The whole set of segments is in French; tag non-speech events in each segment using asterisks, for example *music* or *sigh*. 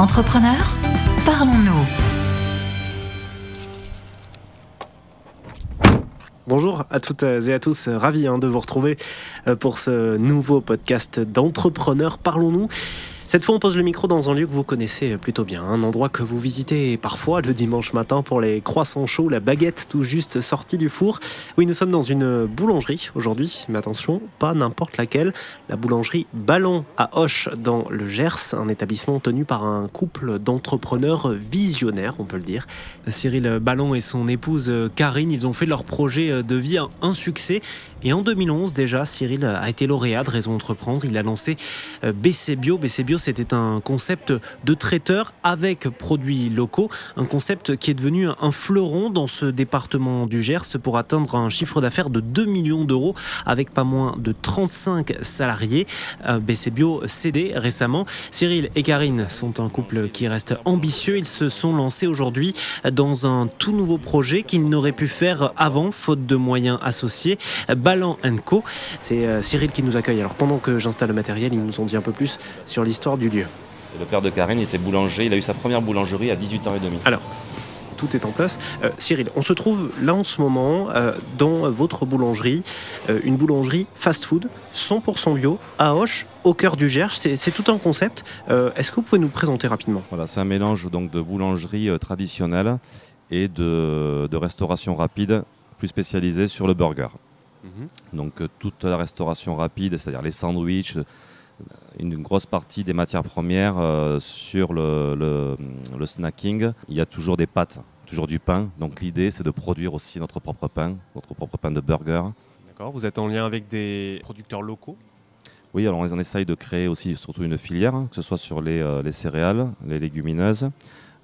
Entrepreneurs, parlons-nous. Bonjour à toutes et à tous, ravi hein, de vous retrouver euh, pour ce nouveau podcast d'entrepreneurs Parlons-nous. Cette fois, on pose le micro dans un lieu que vous connaissez plutôt bien, un endroit que vous visitez parfois le dimanche matin pour les croissants chauds, la baguette tout juste sortie du four. Oui, nous sommes dans une boulangerie aujourd'hui, mais attention, pas n'importe laquelle, la boulangerie Ballon à Hoche dans le Gers, un établissement tenu par un couple d'entrepreneurs visionnaires, on peut le dire. Cyril Ballon et son épouse Karine, ils ont fait leur projet de vie un succès. Et en 2011 déjà, Cyril a été lauréat de Raison Entreprendre. Il a lancé BC Bio. BC Bio, c'était un concept de traiteur avec produits locaux, un concept qui est devenu un fleuron dans ce département du Gers pour atteindre un chiffre d'affaires de 2 millions d'euros avec pas moins de 35 salariés. BC Bio cédé récemment. Cyril et Karine sont un couple qui reste ambitieux. Ils se sont lancés aujourd'hui dans un tout nouveau projet qu'ils n'auraient pu faire avant, faute de moyens associés. Ballant Co. C'est euh, Cyril qui nous accueille. Alors pendant que j'installe le matériel, ils nous ont dit un peu plus sur l'histoire du lieu. Le père de Karine était boulanger, il a eu sa première boulangerie à 18h30. Alors, tout est en place. Euh, Cyril, on se trouve là en ce moment euh, dans votre boulangerie, euh, une boulangerie fast-food 100% bio à Hoche, au cœur du Gers. C'est tout un concept. Euh, Est-ce que vous pouvez nous présenter rapidement? Voilà, c'est un mélange donc de boulangerie euh, traditionnelle et de, de restauration rapide, plus spécialisée sur le burger. Donc euh, toute la restauration rapide, c'est-à-dire les sandwichs, une grosse partie des matières premières euh, sur le, le- le snacking. Il y a toujours des pâtes, toujours du pain. Donc l'idée, c'est de produire aussi notre propre pain, notre propre pain de burger. D'accord. Vous êtes en lien avec des producteurs locaux? Oui, alors on essaye de créer aussi surtout une filière, hein, que ce soit sur les, euh, les céréales, les légumineuses,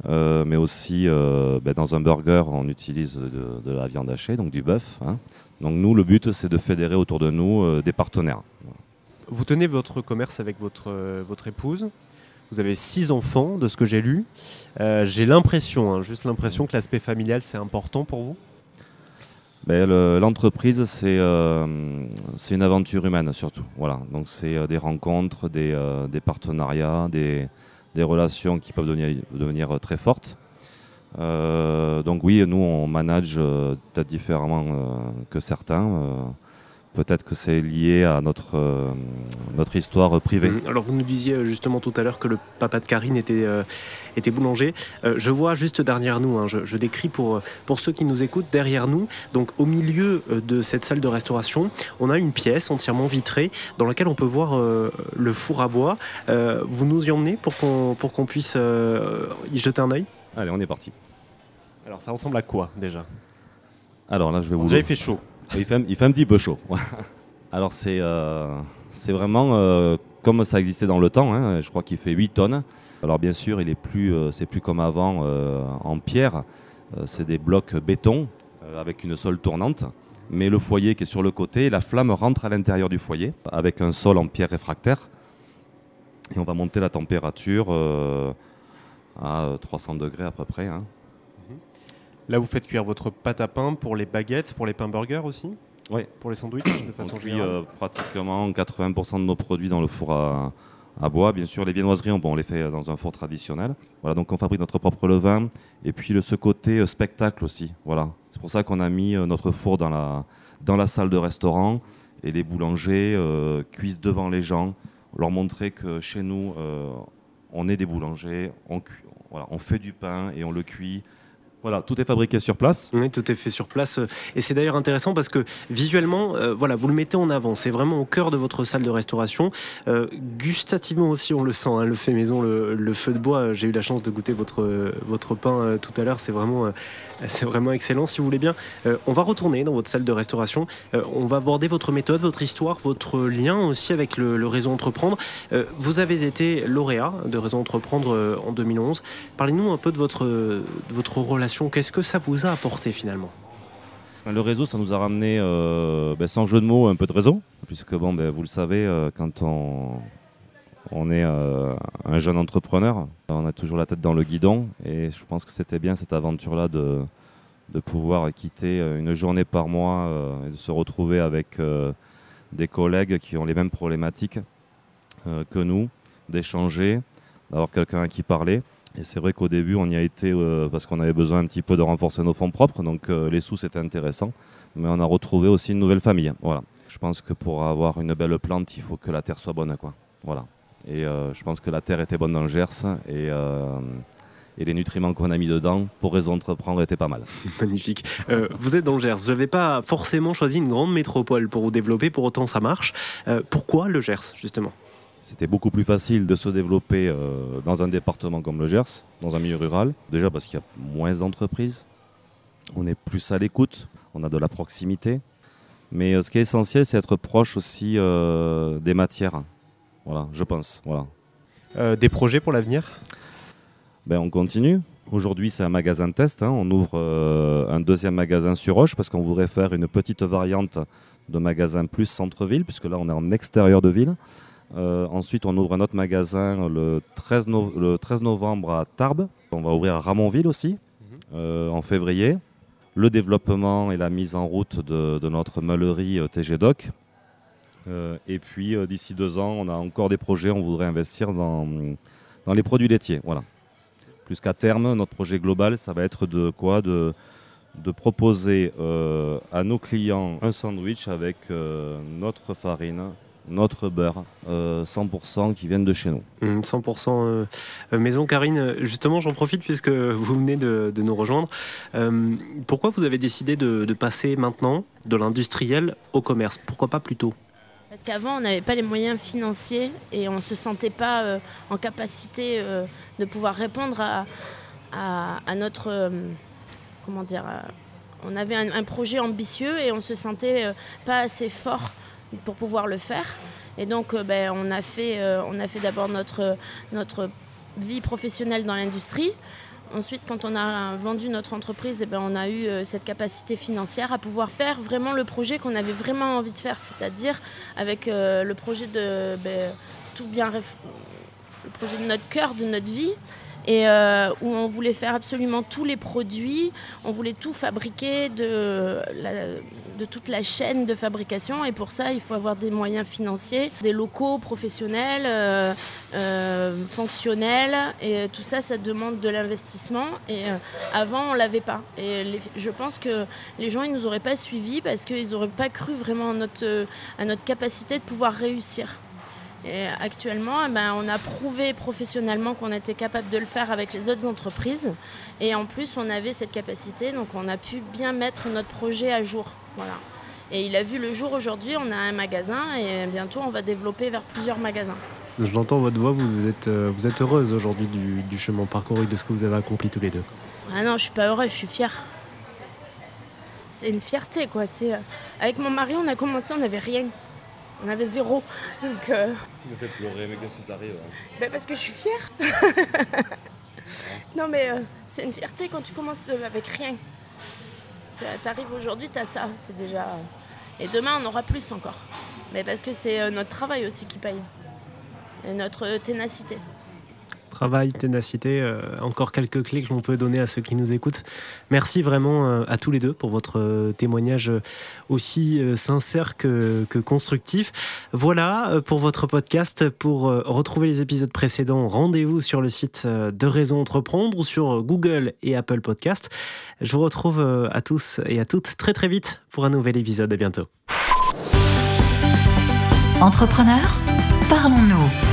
euh, mais aussi euh, ben, dans un burger, on utilise de, de la viande hachée, donc du bœuf. hein. Donc nous, le but, c'est de fédérer autour de nous des partenaires. Vous tenez votre commerce avec votre, euh, votre épouse. Vous avez six enfants, de ce que j'ai lu. Euh, j'ai l'impression, hein, juste l'impression que l'aspect familial, c'est important pour vous? Ben, le- L'entreprise, c'est euh, c'est une aventure humaine surtout. Voilà. Donc c'est des rencontres, des, des partenariats, des, des relations qui peuvent devenir, devenir très fortes. Donc oui, nous on manage peut-être différemment que certains. Peut-être que c'est lié à notre, euh, notre histoire privée. Mhm. Alors vous nous disiez euh, justement tout à l'heure que le papa de Karine était, euh, était boulanger. Euh, je vois juste derrière nous, hein, je, je décris pour, pour ceux qui nous écoutent, derrière nous, donc au milieu de cette salle de restauration, on a une pièce entièrement vitrée dans laquelle on peut voir euh, le four à bois. Euh, vous nous y emmenez pour qu'on pour qu'on puisse euh, y jeter un œil? Allez, on est parti. Alors ça ressemble à quoi déjà? Alors là, je vais vous Déjà il fait chaud. Il fait, un- petit peu chaud. *laughs* Alors c'est euh, vraiment euh, comme ça existait dans le temps. hein. Je crois qu'il fait 8 tonnes. Alors bien sûr, il plus, euh, c'est plus comme avant en pierre. C'est des blocs béton avec une sole tournante. Mais le foyer qui est sur le côté, la flamme rentre à l'intérieur du foyer avec un sol en pierre réfractaire. Et on va monter la température à 300 degrés à peu près. hein. Là vous faites cuire votre pâte à pain pour les baguettes, pour les pains burgers aussi Oui. Pour les sandwichs de On façon cuit générale euh, pratiquement 80% de nos produits dans le four à, à bois. Bien sûr, les viennoiseries, on, bon, on les fait dans un four traditionnel. Voilà, donc on fabrique notre propre levain. Et puis le, ce côté euh, spectacle aussi. Voilà. C'est pour ça qu'on a mis euh, notre four dans la, dans la salle de restaurant. Et les boulangers euh, cuisent devant les gens. Leur montrer que chez nous, euh, on est des boulangers. On, voilà, on fait du pain et on le cuit. Voilà, tout est fabriqué sur place. Oui, tout est fait sur place. Et c'est d'ailleurs intéressant parce que visuellement, euh, voilà, vous le mettez en avant. C'est vraiment au cœur de votre salle de restauration. Euh, gustativement aussi, on le sent, hein, le fait maison, le, feu de bois. J'ai eu la chance de goûter votre, votre pain euh, tout à l'heure. C'est vraiment, vraiment excellent. Si vous voulez bien, on va retourner dans votre salle de restauration. On va aborder votre méthode, votre histoire, votre lien aussi avec le, réseau Entreprendre. Vous avez été lauréat de réseau Entreprendre en 2011. Parlez-nous un peu de votre, de votre relation. Qu'est-ce que ça vous a apporté finalement? Le réseau, ça nous a ramené, euh, ben, sans jeu de mots, un peu de réseau, puisque bon, ben, vous le savez, euh, quand on, est euh, un jeune entrepreneur, on a toujours la tête dans le guidon, et je pense que c'était bien cette aventure-là de, de pouvoir quitter une journée par mois et de se retrouver avec des collègues qui ont les mêmes problématiques que nous, d'échanger, d'avoir quelqu'un à qui parler. Et c'est vrai qu'au début, on y a été euh, parce qu'on avait besoin un petit peu de renforcer nos fonds propres, donc euh, les sous c'était intéressant. Mais on a retrouvé aussi une nouvelle famille. Voilà. Je pense que pour avoir une belle plante, il faut que la terre soit bonne, quoi. Voilà. Et euh, je pense que la terre était bonne dans le Gers et, les nutriments qu'on a mis dedans pour raison d'entreprendre étaient pas mal. *laughs* Magnifique. vous êtes dans le Gers. Vous n'avez pas forcément choisi une grande métropole pour vous développer, pour autant ça marche. pourquoi le Gers, justement? C'était beaucoup plus facile de se développer euh, dans un département comme le Gers, dans un milieu rural. Déjà parce qu'il y a moins d'entreprises, on est plus à l'écoute, on a de la proximité. Mais euh, ce qui est essentiel, c'est être proche aussi euh, des matières. Voilà, je pense. Voilà. des projets pour l'avenir? Ben, On continue. Aujourd'hui, c'est un magasin test. Hein. On ouvre un deuxième magasin sur Roche parce qu'on voudrait faire une petite variante de magasin plus centre-ville, puisque là, on est en extérieur de ville. Euh, ensuite, on ouvre un autre magasin le 13, novembre à Tarbes. On va ouvrir à Ramonville aussi, mhm. euh, en février. Le développement et la mise en route de, notre meulerie euh, TG Doc. et puis, d'ici deux ans, on a encore des projets. On voudrait investir dans, dans les produits laitiers. Voilà. Plus qu'à terme, notre projet global, ça va être de quoi? De, de proposer à nos clients un sandwich avec notre farine, notre beurre 100% euh, qui viennent de chez nous. 100% mmh, euh, euh, maison. Karine, justement, j'en profite puisque vous venez de, nous rejoindre. pourquoi vous avez décidé de, passer maintenant de l'industriel au commerce? Pourquoi pas plus tôt? Parce qu'avant, on n'avait pas les moyens financiers et on ne se sentait pas en capacité de pouvoir répondre à, notre. comment dire On avait un, un, projet ambitieux et on ne se sentait pas assez fort pour pouvoir le faire. Et donc, euh, ben, on a fait, euh, fait d'abord notre, notre vie professionnelle dans l'industrie. Ensuite, quand on a vendu notre entreprise, eh ben, on a eu euh, cette capacité financière à pouvoir faire vraiment le projet qu'on avait vraiment envie de faire, c'est-à-dire avec le projet de ben, tout bien, le projet de notre cœur, de notre vie, et où on voulait faire absolument tous les produits, on voulait tout fabriquer de, de toute la chaîne de fabrication. Et pour ça il faut avoir des moyens financiers, des locaux professionnels, euh, euh, fonctionnels. Et tout ça ça demande de l'investissement. Et avant on l'avait pas. Et je pense que les gens ils nous auraient pas suivis parce qu'ils n'auraient pas cru vraiment notre, à notre capacité de pouvoir réussir. Et actuellement, eh ben, on a prouvé professionnellement qu'on était capable de le faire avec les autres entreprises. Et en plus, on avait cette capacité, donc on a pu bien mettre notre projet à jour. Voilà. Et il a vu le jour aujourd'hui, on a un magasin et bientôt on va développer vers plusieurs magasins. Je l'entends votre voix, vous êtes, euh, vous êtes heureuse aujourd'hui du, chemin parcouru, de ce que vous avez accompli tous les deux. Ah non, je suis pas heureuse, je suis fière. C'est une fierté quoi. C'est euh, avec mon mari, on a commencé, on n'avait rien. On avait zéro. Donc, euh, Tu me fais pleurer, mais qu'est-ce qui t'arrive hein? Ben Parce que je suis fière. *laughs* non, mais euh, c'est une fierté quand tu commences avec rien. Tu arrives aujourd'hui, tu as ça. C'est déjà. Euh, et demain, on aura plus encore. Mais parce que c'est notre travail aussi qui paye. Et notre ténacité travail, ténacité, euh, encore quelques clés que l'on peut donner à ceux qui nous écoutent. Merci vraiment euh, à tous les deux pour votre euh, témoignage aussi sincère que, constructif. Voilà pour votre podcast. Pour retrouver les épisodes précédents, rendez-vous sur le site de Raison Entreprendre ou sur Google et Apple Podcast. Je vous retrouve à tous et à toutes très très vite pour un nouvel épisode. À bientôt. Entrepreneur, parlons-nous.